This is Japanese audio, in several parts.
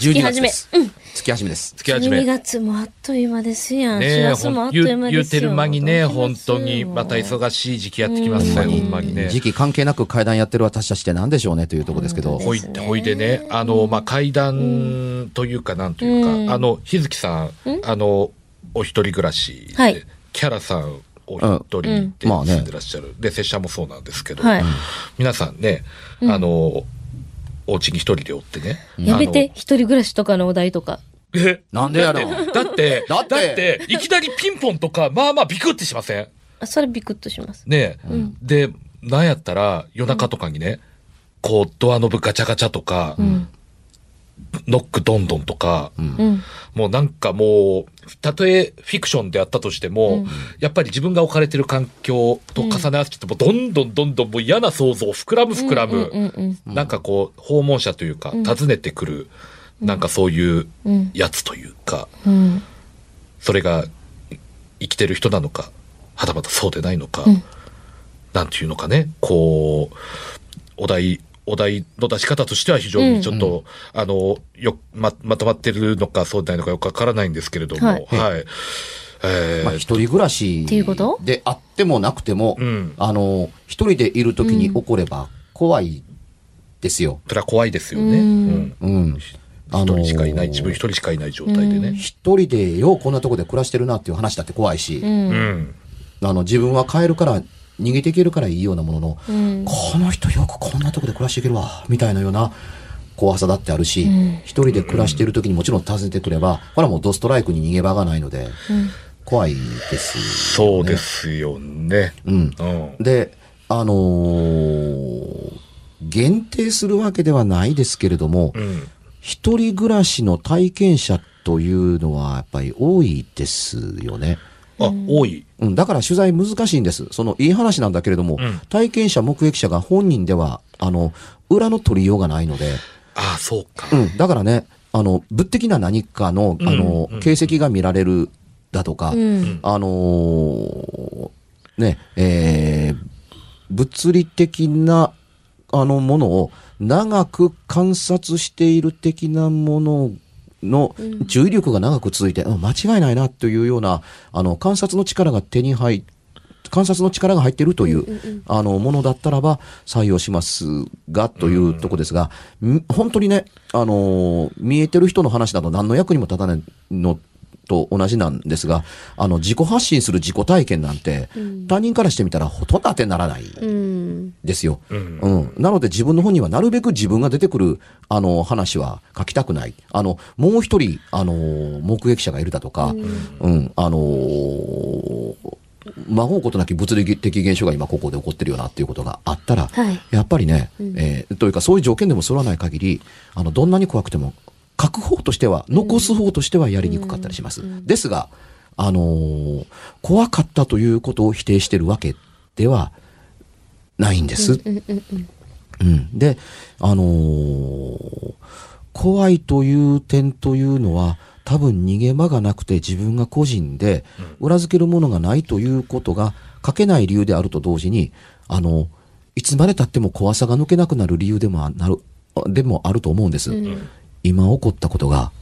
12月月始め。うん。月始めです。月始め12。月もあっという間ですやん。4ねえ、月もあっと言いう間ですよ。う言うてる間にね、本当に、また忙しい時期やってきますね、ほんまにね。時期関係なく階段やってる私たちって何でしょうねというところですけど。ほいほいでね、あの、まあ、階段というか、なんというか、うんあの、日月さん、あの、お一人暮らしで、はいキャラさん、お一人で住んでらっしゃる。で、拙者もそうなんですけど、はい。皆さんね、あの、お家に一人でおってね。やめて、一人暮らしとかのお題とか。え？なんでやろだって、だだっってて、いきなりピンポンとか、まあまあビクってしません？あ、それビクッとします。ねえ、で、なんやったら夜中とかにね、こうドアノブガチャガチャとか、うん。ノックどんどんとか、うん。もうなんかもう、たとえフィクションであったとしても、やっぱり自分が置かれてる環境と重ね合わせても、どんどんどんどんもう嫌な想像、膨らむ膨らむ、うんうんなんかこう、訪問者というか、訪ねてくる、なんかそういううん。やつというか、うん。それがい生きてる人なのか、はたまたそうでないのか、んなんていうのかね、こう、お題、お題の出し方としては非常にちょっと、あの、よ、ま、まとまってるのかそうでないのかよくわからないんですけれども、ははいい。えーまあ、一人暮らしっていうこと？であってもなくても、うんあの、一人でいる時に起これば怖いですよ。それは怖いですよね。ううんん。うん。一人しかいない、自分一人しかいない状態でね。一人でようこんなとこで暮らしてるなっていう話だって怖いし、う。うんん。あの、自分は帰るから、逃げていけるからいいようなものの、うん。この人よくこんなとこで暮らしていけるわ、みたいなような怖さだってあるし、一人で暮らしている時にもちろん訪ねてくれば、これはもうドストライクに逃げ場がないので、怖いです、そうで。すよね。うん。うん。で、あのー限定するわけではないですけれども、うん。一人暮らしの体験者というのはやっぱり多いですよね。あ、多い。うん、だから取材難しいんです。その、いい話なんだけれども、うん体験者、目撃者が本人では、あの、裏の取りようがないので、ああ、そうか。うん、だからね、あの、物的な何かの、あの、うん形跡が見られるだとか、うん。あのーね、えー物理的な、あの、ものを長く観察している的なものの注意力が長く続いて、うん間違いないなというような、あの、観察の力が手に入観察の力が入っているという、あの、ものだったらば採用しますが、というとこですが、ん本当にね、あのー見えてる人の話など何の役にも立たないのと同じなんですが、あの、自己発信する自己体験なんて、他人からしてみたらほとんど当てにならないうん。ですよ。うんうん。なので自分の本にはなるべく自分が出てくる、あの、話は書きたくない。あの、もう一人、あの、目撃者がいるだとか、うん、あのー魔法ことなき物理的現象が今ここで起こってるよなっていうことがあったら、はいやっぱりね、えーというかそういう条件でも揃わない限り、あの、どんなに怖くても、書く方としては、残す方としてはやりにくかったりします。ですが、あのー怖かったということを否定してるわけではないんです。うんうんうん。うん、で、あのー怖いという点というのは、多分逃げ場がなくて自分が個人で裏付けるものがないということが書けない理由であると同時に、あの、いつまで経っても怖さが抜けなくなる理由でもあなる、でもあると思うんです。今起こったことが、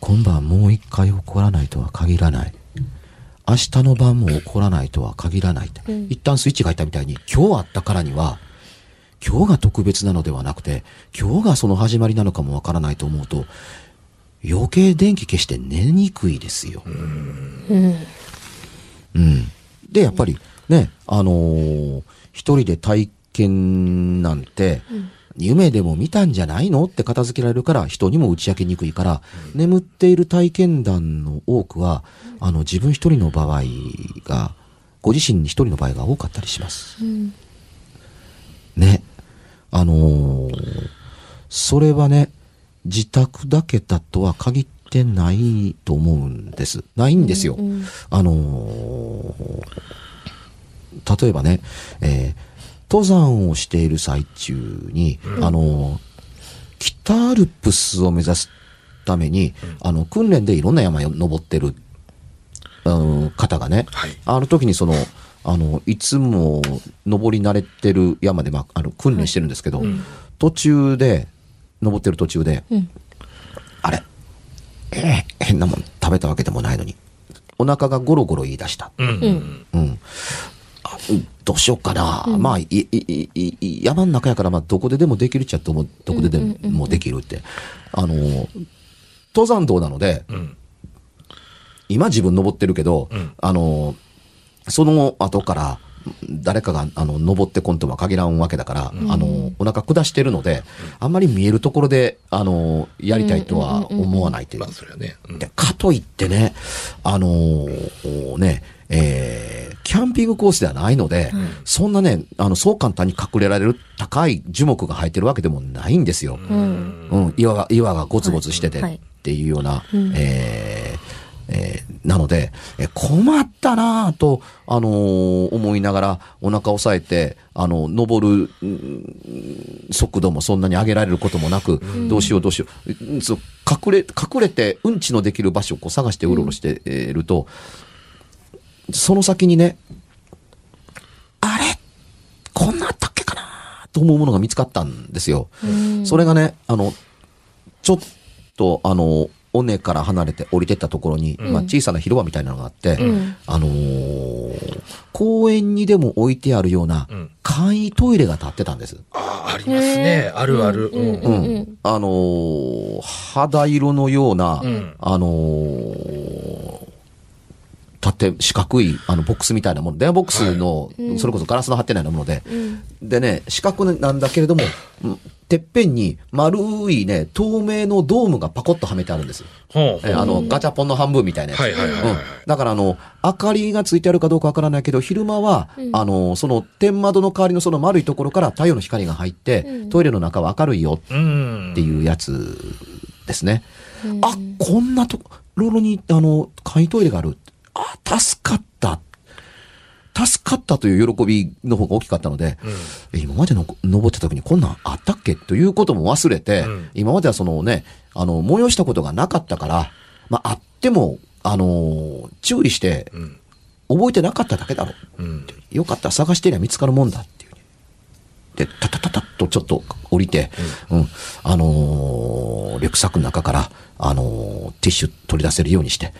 今晩もう一回起こらないとは限らない。明日の晩も起こらないとは限らない。一旦スイッチが入ったみたいに、今日あったからには、今日が特別なのではなくて、今日がその始まりなのかもわからないと思うと、余計電気消して寝にくいですよ。うん。うん。で、やっぱりね、あのー一人で体験なんて、夢でも見たんじゃないのって片付けられるから、人にも打ち明けにくいから、眠っている体験談の多くは、あの、自分一人の場合が、ご自身一人の場合が多かったりします。うん。ね。あのーそれはね、自宅だけだとは限ってないと思うんです。ないんですよ。うんあのー例えばね、えー登山をしている最中に、あのー北アルプスを目指すために、あの、訓練でいろんな山を登ってる、うん方がね、はいあの時にその、あの、いつも登り慣れてる山で、まあ、あの、訓練してるんですけど、途中で、登ってる途中で、うんえー変なもん食べたわけでもないのに、お腹がゴロゴロ言い出した。うん。うんうん。あうんどうしようかな。まあ、い、い、い、山の中やから、まあ、どこででもできるっちゃどもどこででもできるって。あの、登山道なので、うん。今自分登ってるけど、うん。あの、その後から、誰かが、あの、登ってこんとは限らんわけだから、あの、お腹下してるので、あんまり見えるところで、あの、やりたいとは思わないという。かといってね、あのーね、えーキャンピングコースではないので、そんなね、あの、そう簡単に隠れられる高い樹木が生えてるわけでもないんですよ。うん。うん、岩が、岩がゴツゴツしててはいっていうような、えーえーなので、え困ったなぁと、あのー思いながらお腹を押さえて、あの、登る、うん速度もそんなに上げられることもなく、どうしようどうしよう。隠れ、隠れてうんちのできる場所をこう探してうろうろしていると、その先にね、あれ？こんなあったっけかな？と思うものが見つかったんですよ。それがね、あの、ちょっと、あの、尾根から離れて降りてったところに、まあ、小さな広場みたいなのがあって、んあのー公園にでも置いてあるようなうん簡易トイレが建ってたんです。ああ、ありますね。あるある。うん。ううんん。あのー肌色のような、んあのー縦、四角い、あの、ボックスみたいなもの、電話ボックスの、それこそガラスの張ってないようなもので、でね、四角なんだけれども、うんてっぺんに丸いね、透明のドームがパコッとはめてあるんです。ほうえあの、ガチャポンの半分みたいなやつ。はいはいはいはい。うん。だからあの、明かりがついてあるかどうかわからないけど、昼間は、あの、その天窓の代わりのその丸いところから太陽の光が入って、トイレの中は明るいよ。うん。って。いうやつですね。あ、こんなところに、あの、簡易トイレがある。あ、助かった。助かったという喜びの方が大きかったので、え今までの登った時にこんなんあったっけ？ということも忘れて、うん今まではそのね、あの、催したことがなかったから、まあ、あっても、あのー注意して、ん覚えてなかっただけだろう。うん。よかったら探してりゃ見つかるもんだっていうね。で、タタタタッとちょっと降りて、うん、あのーリュックサックの中から、あのーティッシュ取り出せるようにして、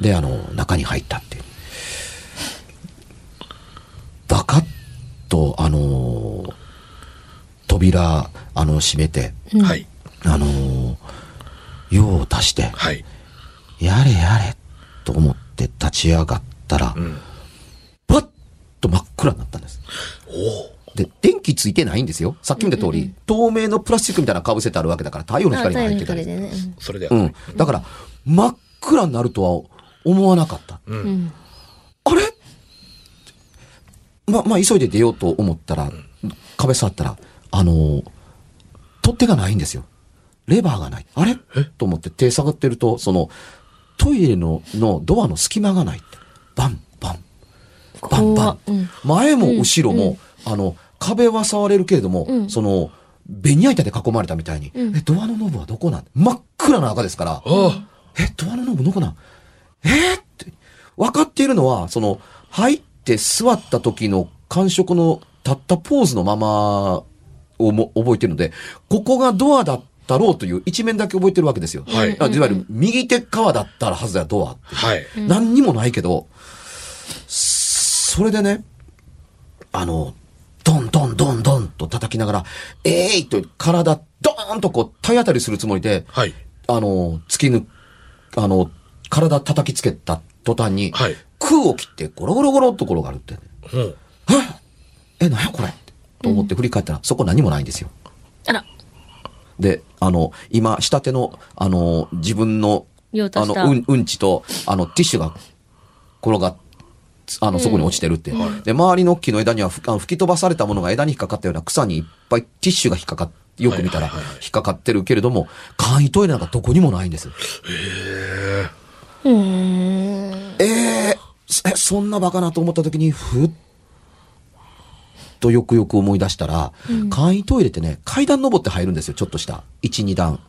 で、あのー中に入ったっていう。バカッと、あのー扉、あの、閉めて、はい。あのー用を足して、はい。やれやれ、と思って立ち上がったら、うん。パッと真っ暗になったんです。おお。で、電気ついてないんですよ。さっき見た通り、透明のプラスチックみたいなの被せてあるわけだから、太陽の光が入ってたり。でね。それで。うん。だから、真っ暗になるとは思わなかった。う。うんん。あれ？ま、まあ、急いで出ようと思ったら、壁触ったら、あのー取っ手がないんですよ。レバーがない。あれ？と思って手探ってると、その、トイレの、のドアの隙間がない。バン、バン、バンバン。うん前も後ろも、あの、壁は触れるけれども、うんその、ベニヤ板で囲まれたみたいに、うんえ、ドアのノブはどこなん？真っ暗な赤ですから、ああ。え、ドアのノブどこなん？えーって、分かっているのは、その、入って座った時の感触の立ったポーズのままをも覚えてるので、ここがドアだったろうという一面だけ覚えてるわけですよ。はいあいわゆる右手側だったらはずだよ、ドアって。はい。何にもないけど、それでね、あの、ドンドンドンドンと叩きながら、えいと体、ドーンとこう体当たりするつもりで、はい。あの、突き抜、あの、体叩きつけた途端に、はい空を切ってゴロゴロゴロっと転がるって。うん。え、なんやこれ？と思って振り返ったら、そこ何もないんですよ。あら、で、あの、今、下手の、あの、自分の、あの。うん、うんちと、あの、ティッシュが転がっ、あの、そこに落ちてるって。で、周りの木の枝にはふあの吹き飛ばされたものが枝に引っかかったような草にいっぱいティッシュが引っかかっよく見たら引っかかってるけれども、簡易トイレなんかどこにもないんです。うーん。えー、え、そんなバカなと思った時に、ふっとよくよく思い出したら、簡易トイレってね、階段登って入るんですよ、ちょっとした。1、2段。うん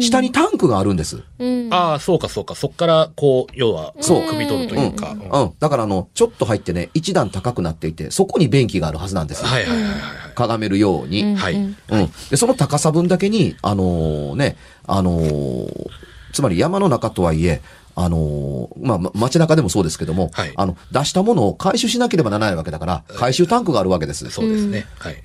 下にタンクがあるんです。うん。ああ、そうかそうか。そっから、こう、要は、そう汲み取るというか。うんうん。だからあの、ちょっと入ってね、一段高くなっていて、そこに便器があるはずなんですよ。はいはいはいはい。かがめるように。はい。うん。で、その高さ分だけに、あのーね、あのーつまり山の中とはいえ、あのーまあ、ま街中でもそうですけども、はいあの、出したものを回収しなければならないわけだから、回収タンクがあるわけです。そうですね。はい。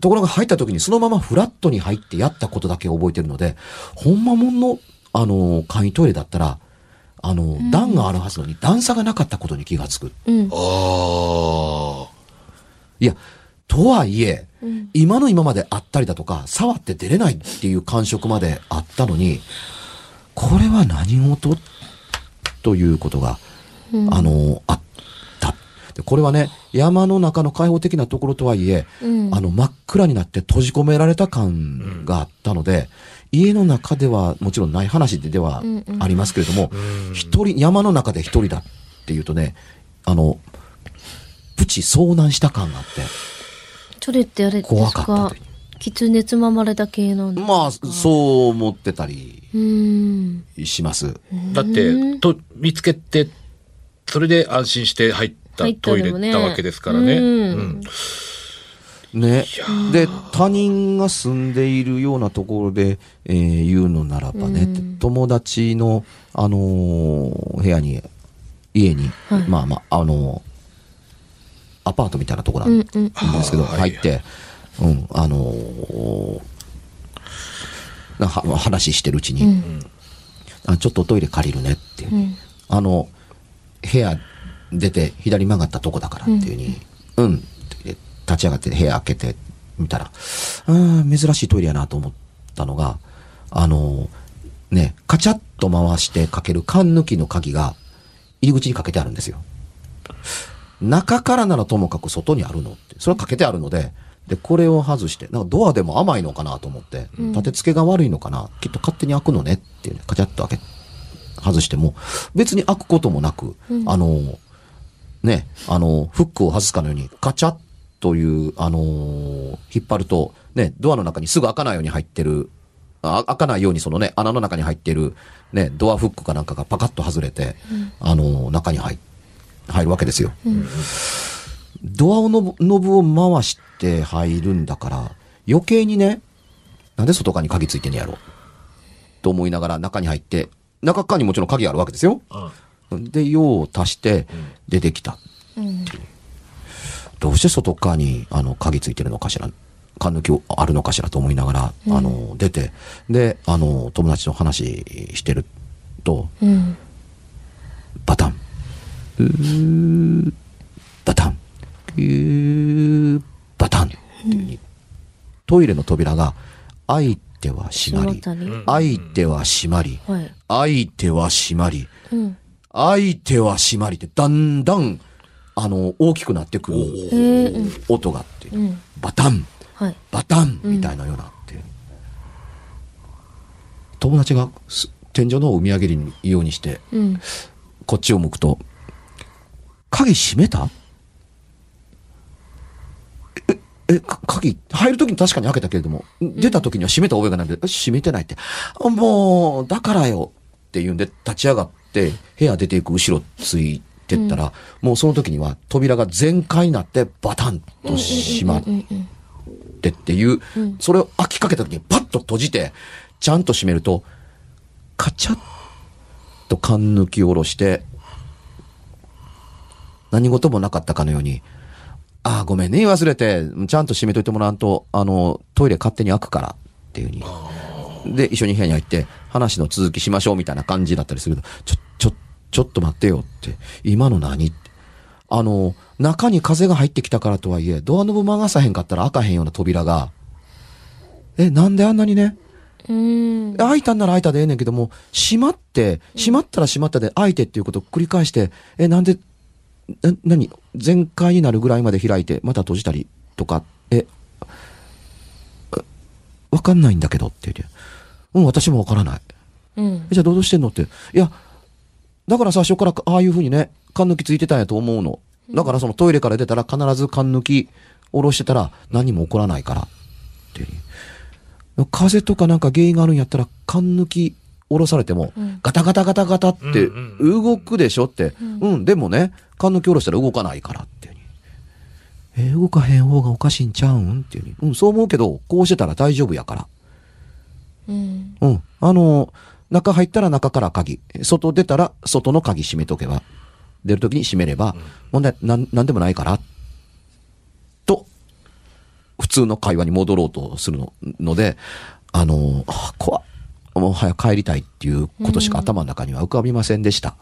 ところが入った時にそのままフラットに入ってやったことだけ覚えてるので、ほんまもんの、あのー簡易トイレだったら、あのー段があるはずのに段差がなかったことに気がつく。うん。ああ。いや、とはいえ、今の今まであったりだとか、触って出れないっていう感触まであったのに、これは何事ということが、あの、あった。でこれはね、山の中の開放的なところとはいえ、うん。あの、真っ暗になって閉じ込められた感があったので、家の中ではもちろんない話でではうんうん。ありますけれども、一人、山の中で一人だっていうとね、あの、プチ遭難した感があって、それってあれです怖かったかという狐つままれた系なんだ。まあ、そう思ってたり。します。だって、と、見つけて、それで安心して入ったトイレのもねだわけですからね。うんうんね。で、他人が住んでいるようなところで、えー言うのならばね、うん友達の、あのー部屋に、家に、はいまあまあ、あのーアパートみたいなところなんですけど、はい入って、うん、あのーなは話してるうちに、うん。あちょっとトイレ借りるねっていう、うん。ああの、部屋出て左曲がったとこだからっていうふうに、うん、って立ち上がって部屋開けてみたら、うん、珍しいトイレやなと思ったのが、あの、ね、カチャッと回してかける缶抜きの鍵が入り口にかけてあるんですよ。中からならともかく外にあるのって、それはかけてあるので、で、これを外して、なんかドアでも甘いのかなと思って、立て付けが悪いのかな、きっと勝手に開くのねっていうね、カチャッと開け外しても、別に開くこともなく、あの、ね、あの、フックを外すかのように、カチャッという、あのー引っ張ると、ね、ドアの中にすぐ開かないように入ってる、あ開かないようにそのね、穴の中に入ってる、ね、ドアフックかなんかがパカッと外れて、あのー中に入、入るわけですよ。ドアをノブノブを回して入るんだから、余計にね、なんで外側に鍵ついてんねやろ。と思いながら中に入って、中側にもちろん鍵あるわけですよ。で、用を足して出てきた。うん。どうして外側にあの鍵ついてるのかしら、缶抜きあるのかしらと思いながら、あの、出て、で、あの、友達と話してると、うん。バタン。バタン。うーバタン。っていうトイレの扉が、開いては閉まり、開いては閉まり、はい。開いては閉まり、うん。開いては閉まりって、だんだん、あの、大きくなってくる。音があって、うん。バタン、はい。バタンみたいなようなって、友達がす天井の方を見上げるようにして、うん。こっちを向くと、鍵閉めた？え、鍵、入るときに確かに開けたけれども、出たときには閉めた覚えがないんで、え閉めてないって。あもう、だからよって言うんで、立ち上がって、部屋出ていく後ろついてったら、もうその時には扉が全開になって、バタンと閉まっうんうん。てっていう、それを開きかけた時にパッと閉じて、ちゃんと閉めると、カチャッと缶抜き下ろして、何事もなかったかのように、ああ、ごめんね、忘れて、ちゃんと閉めといてもらわんと、あの、トイレ勝手に開くから、っていうふうに。で、一緒に部屋に入って、話の続きしましょう、みたいな感じだったりすると、ちょ、ちょ、ちょっと待ってよって、今の何？って。あの、中に風が入ってきたからとはいえ、ドアノブ曲がさへんかったら開かへんような扉が、え、なんであんなにね、うん。開いたんなら開いたでええねんけども、閉まって、閉まったら閉まったで開いてっていうことを繰り返して、え、なんで、な、何？全開になるぐらいまで開いて、また閉じたりとか、え、あわかんないんだけどって言って、うん、私もわからない。うんえ。じゃあどうしてんのって。いや、だから最初からああいう風にね、缶抜きついてたんやと思うの。だからそのトイレから出たら必ず缶抜き下ろしてたら何も起こらないから。って風とかなんか原因があるんやったら缶抜き下ろされてもうんガタガタガタガタって動くでしょって。うん、でもね、缶抜き下ろしたら動かないからっていうふうに。えー動かへん方がおかしいんちゃうんっていうふうに。うん、そう思うけど、こうしてたら大丈夫やから。うん。うん。あの、中入ったら中から鍵。外出たら外の鍵閉めとけば。出るときに閉めれば、問題なん、なんでもないから。と、普通の会話に戻ろうとするのので、あの、あ怖っもう早く帰りたいっていうことしか頭の中には浮かびませんでした。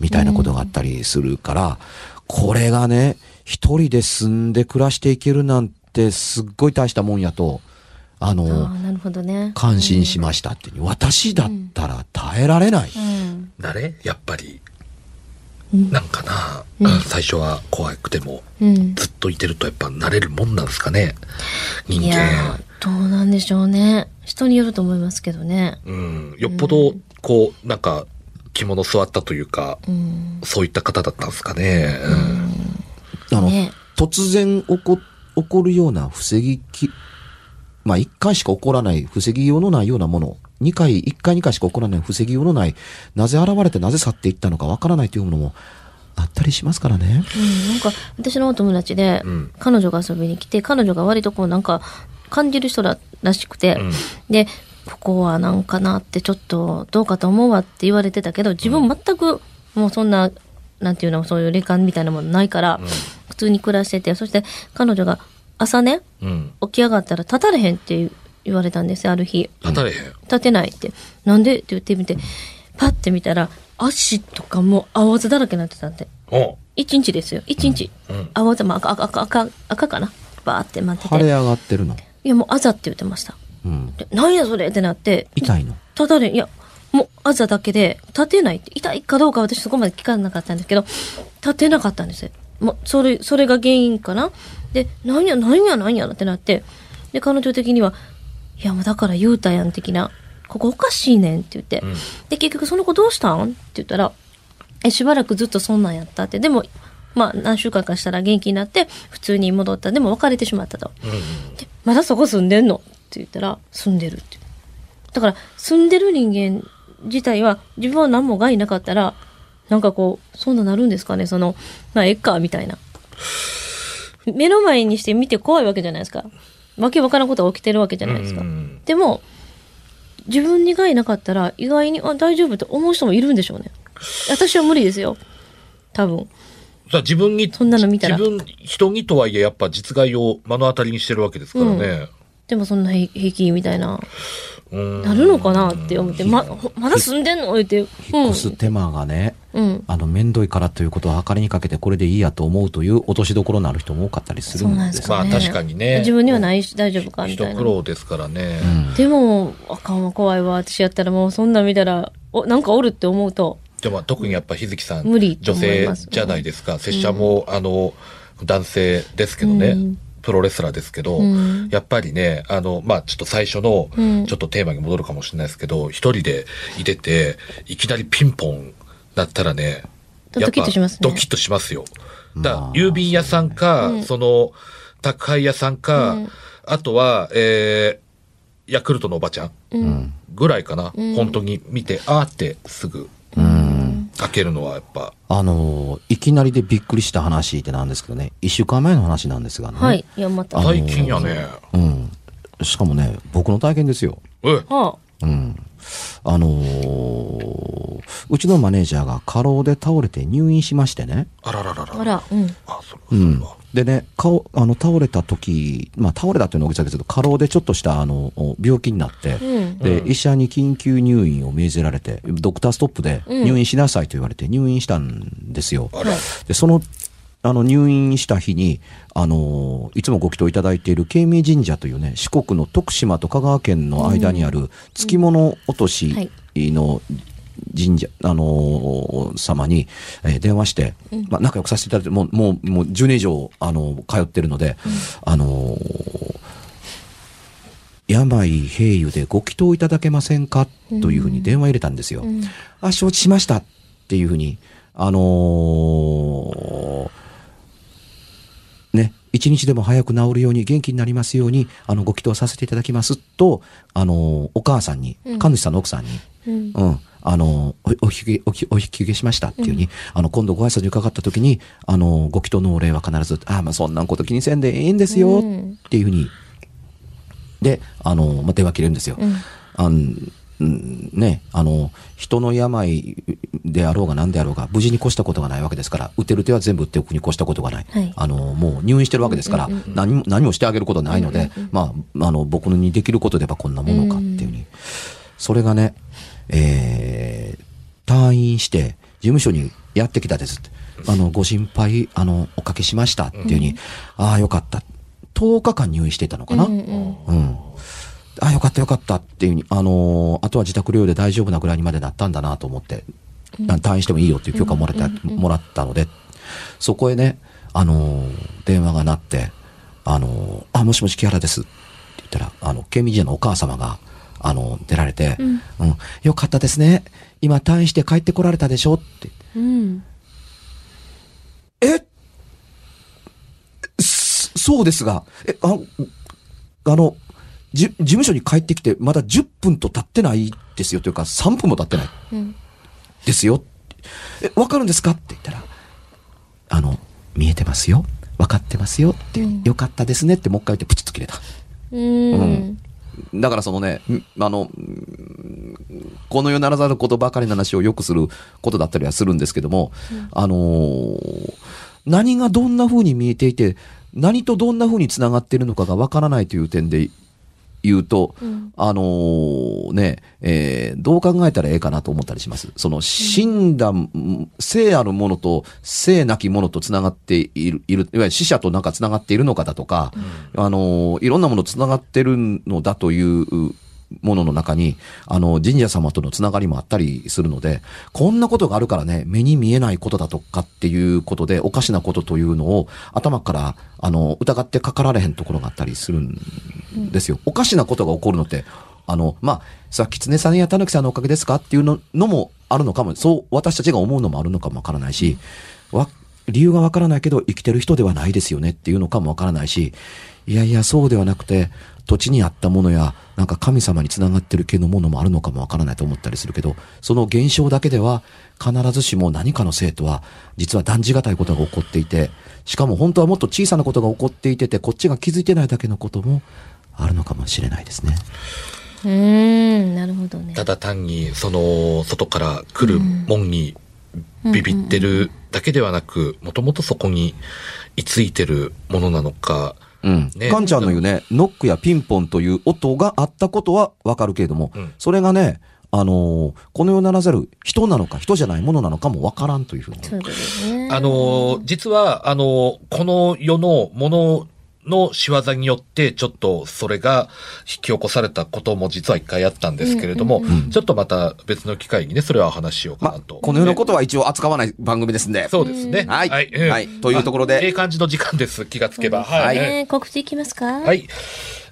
みたいなことがあったりするから、これがね、一人で住んで暮らしていけるなんてすっごい大したもんやと、ああの、あ、なるほどね。感心しましたっていう、私だったら耐えられない。うん。誰やっぱり、うんなんかな、うん最初は怖くても、うん。ずっといてるとやっぱ慣れるもんなんですかね。人いや間。ーどうなんでしょうね。人によると思いますけどね。うん。よっぽど、こう、なんか、着物座ったというか、うん。そういった方だったんですかね。うんあの、ね突然起こ、起こるような防ぎき、まあ一回しか起こらない、防ぎようのないようなもの、二回、一回二回しか起こらない、防ぎようのない、なぜ現れてなぜ去っていったのかわからないというものもあったりしますからね。うん、なんか私のお友達で、うん彼女が遊びに来て彼女が割とこうなんか感じる人ららしくて、うんでここはなんかなってちょっとどうかと思うわって言われてたけど自分全くもうそんな、なんていうのそういう霊感みたいなものないから、普通に暮らしててそして彼女が朝ねうん。起き上がったら立たれへんって言われたんですよある日立たれへん。立てないってなんで？って言ってみてパッて見たら足とかもう青あざだらけになってたんでお一日ですよ。一日。うんあわざ、まあ、赤、赤、赤、赤かな？バーって待ってて。腫れ上がってるの？いや、もうあざって言ってました。うん。でなんやそれ？ってなって、痛いの？立たれん、いや、もうあざだけで、立てないって、痛いかどうか私そこまで聞かなかったんですけど、立てなかったんですよ。もう、それ、それが原因かな？で、なんや、なんや、なんやってなって、で、彼女的には、いや、もうだから言うたやん、的な。ここおかしいねんって言って。うんで、結局その子どうしたん？って言ったら、え、しばらくずっとそんなんやったって。でも、まあ、何週間かしたら元気になって、普通に戻った。でも別れてしまったと。うん。で、まだそこ住んでんの？って言ったら、住んでるって。だから、住んでる人間自体は、自分は何も害なかったら、なんかこう、そんななるんですかね？その、まあ、えっか、みたいな。目の前にして見て怖いわけじゃないですか。わけわからんことが起きてるわけじゃないですか。うんでも、自分に害なかったら、意外に、あ、大丈夫って思う人もいるんでしょうね。私は無理ですよ。多分。じゃあ自分に、そんなの見たら自分、人にとはいえやっぱ実害を目の当たりにしてるわけですからね。でもそんな平平気みたいな、うんなるのかなって思って、ま、ほまだ住んでんの？言って、引っ越す手間がね、うん。あの、面倒いからということを計りにかけてこれでいいやと思うという落としどころのある人も多かったりするそうなんんですすまあ。確かにね自分にはないし大丈夫かみ一たいな苦。労ですからね。でも、あかんわ、怖いわ。私やったらもうそんなん見たら、お、なんかおるって思うと、でも特にやっぱ日月さん、無理と女性じゃないですか。拙者も、あの、男性ですけどね、うんプロレスラーですけど、うん。やっぱりね、あの、まあちょっと最初の、うん。ちょっとテーマに戻るかもしれないですけど、一人でいてて、いきなりピンポンだったらね、ドキッとしますね。ドキッとしますよ。だ郵便屋さんか、うん。その、宅配屋さんか、うん。あとは、えー、ヤクルトのおばちゃん。うん。ぐらいかな。うん。本当に見て、あーってすぐうん。開けるのはやっぱ、あの、いきなりでびっくりした話ってなんですけどね、一週間前の話なんですがね。はい。いや、また。は最近やね。うん。しかもね、僕の体験ですよ。え、あ。うん。あのーうちのマネージャーが過労で倒れて入院しましてね。あらららら。あら、うん。あ、それうんは。でね、顔、あの、倒れた時、まあ、倒れたっていうのは大げさですけど、過労でちょっとした、あの、病気になって、うん。で、うん医者に緊急入院を命じられて、ドクターストップでうん入院しなさいと言われて入院したんですよ。あら。で、その、あの、入院した日に、あのいつもご祈祷いただいている慶明神社というね、四国の徳島と香川県の間にある、月物落としの神社、あの様に、えー電話して、まあ、仲良くさせていただいて、もう、もう、もう10年以上、あの通ってるので、あの病平癒でご祈祷いただけませんかというふうに電話入れたんですよ。うん。あ、承知しましたっていうふうに、あのーね、一日でも早く治るように、元気になりますように、あの、ご祈祷させていただきますと、あのーお母さんに、うん神主さんの奥さんに、うん。うん、あのーお、お引き受け、お引きお引き受けしましたっていうふうに、あの、今度ご挨拶に伺った時に、あのーご祈祷のお礼は必ず、あ、まあ、そんなこと気にせんでええんですよ、うんっていうふうに、で、あのーまあ、電話切れるんですよ。うん。あんうんね、あの、人の病であろうが何であろうが、無事に越したことがないわけですから、打てる手は全部打っておくに越したことがない。はいあの、もう入院してるわけですから、何も、何もしてあげることないので、まあ、あの、僕にできることでばこんなものかっていうふうに。それがね、えー、退院して、事務所にやってきたですって。あの、ご心配、あの、おかけしましたっていうふうに、ああ、よかった。10日間入院してたのかな？うんうんうん。あ、よかったよかったっていうふうに、あのーあとは自宅療養で大丈夫なぐらいにまでなったんだなと思って、あ退院してもいいよっていう許可をもらった、もらったので、そこへね、あのー電話が鳴って、あのーあ、もしもし木原ですって言ったら、あの、ケミジェのお母様が、あの出られて、うん、よかったですね。今退院して帰ってこられたでしょ？って。うん。え？そそうですが、え、ああの、じ、事務所に帰ってきて、まだ10分と経ってないですよというか、3分も経ってないうん。ですよ。え、わかるんですか？って言ったら、あの、見えてますよ。わかってますよって、うんよかったですねってもう一回言ってプチッと切れた。うん。だからそのね、んあの、んこの世ならざることばかりの話をよくすることだったりはするんですけども、あのー何がどんな風に見えていて、何とどんな風に繋がっているのかがわからないという点で言うと、うん。あのーね、えーどう考えたらええかなと思ったりします。その死んだ、ん生あるものと生なきものと繋がっている、いる、いわゆる死者となんか繋がっているのかだとか、あのーいろんなもの繋がってるのだというものの中に、あの、神社様とのつながりもあったりするので、こんなことがあるからね、目に見えないことだとかっていうことで、おかしなことというのを頭から、あの、疑ってかかられへんところがあったりするんですよ。おかしなことが起こるのって、あの、まあ、さ、狐さんや狸さんのおかげですかっていうののもあるのかも、そう私たちが思うのもあるのかもわからないし、わ、理由がわからないけど生きてる人ではないですよねっていうのかもわからないし、いやいや、そうではなくて、土地にあったものや、なんか神様につながってる系のものもあるのかもわからないと思ったりするけど、その現象だけでは、必ずしも何かのせいとは、実は断じがたいことが起こっていて、しかも本当はもっと小さなことが起こっていてて、こっちが気づいてないだけのこともあるのかもしれないですね。うーん、なるほどね。ただ単に、その、外から来る門にビビってるだけではなく、もともとそこに居ついてるものなのか、うん。ねカンちゃんの言うね、ノックやピンポンという音があったことはわかるけれども、うんそれがね、あのーこの世ならざる人なのか人じゃないものなのかもわからんというふうに。そうね。あの、実は、あの、この世のものの仕業によって、ちょっとそれが引き起こされたことも実は一回あったんですけれども、ちょっとまた別の機会にね、それはお話ししようかまあなと。、この世のことは一応扱わない番組ですんで。そうですね。はいうんはいというところであええ感じの時間です。気がつけば。そうですはい。ね告知いきますかははい。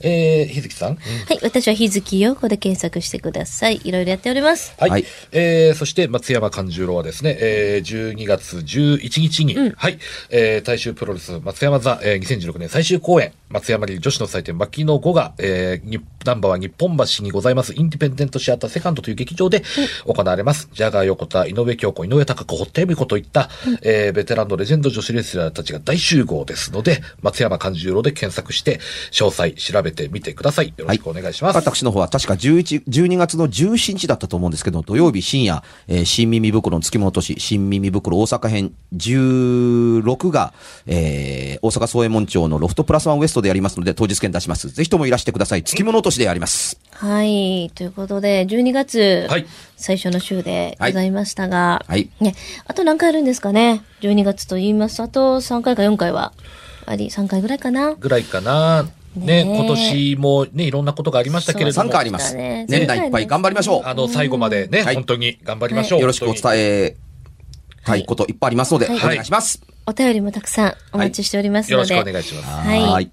い。えー、日月さん。私は日月陽子で検索してください。いろいろやっております。はい。はいえー、そして松山勘十郎はですね、えー、12月11日に、はい、えー、大衆プロレス松山座、えー、2016年最終公演、松山流女子の祭典、牧野5が、えー、にナンバーは日本橋にございます、インディペンデントシアターセカンドという劇場で行われます。ジャガー横田、井上京子、井上貴子、堀田恵美子といった、えー、ベテランのレジェンド女子レスラーたちが大集合ですので、松山勘十郎で検索して、詳細調べてみてください。よろしくお願いします。私の方は確か11、12月の17日だったと思うんですけど、土曜日深夜、えー新耳袋の月本都市、新耳袋大阪編16が、えー大阪総右衛門町のロフトプラスワンウエストでやりますので、当日券出します。ぜひともいらしてください。月物都市でやります。はい。ということで、12月、はい最初の週でございましたが、はいね、あと何回あるんですかね ?12 月と言いますと、あと3回か4回は、あり、3回ぐらいかな？ぐらいかな。ねね今年もね、いろんなことがありましたけれど3も。回あります。ね年内いっぱい頑張りましょう。あの、最後までね、はい本当に頑張りましょう。よろしくお伝えたいこといっぱいありますので、はいお願いします。お便りもたくさんお待ちしておりますので、よろしくお願いします。はいはい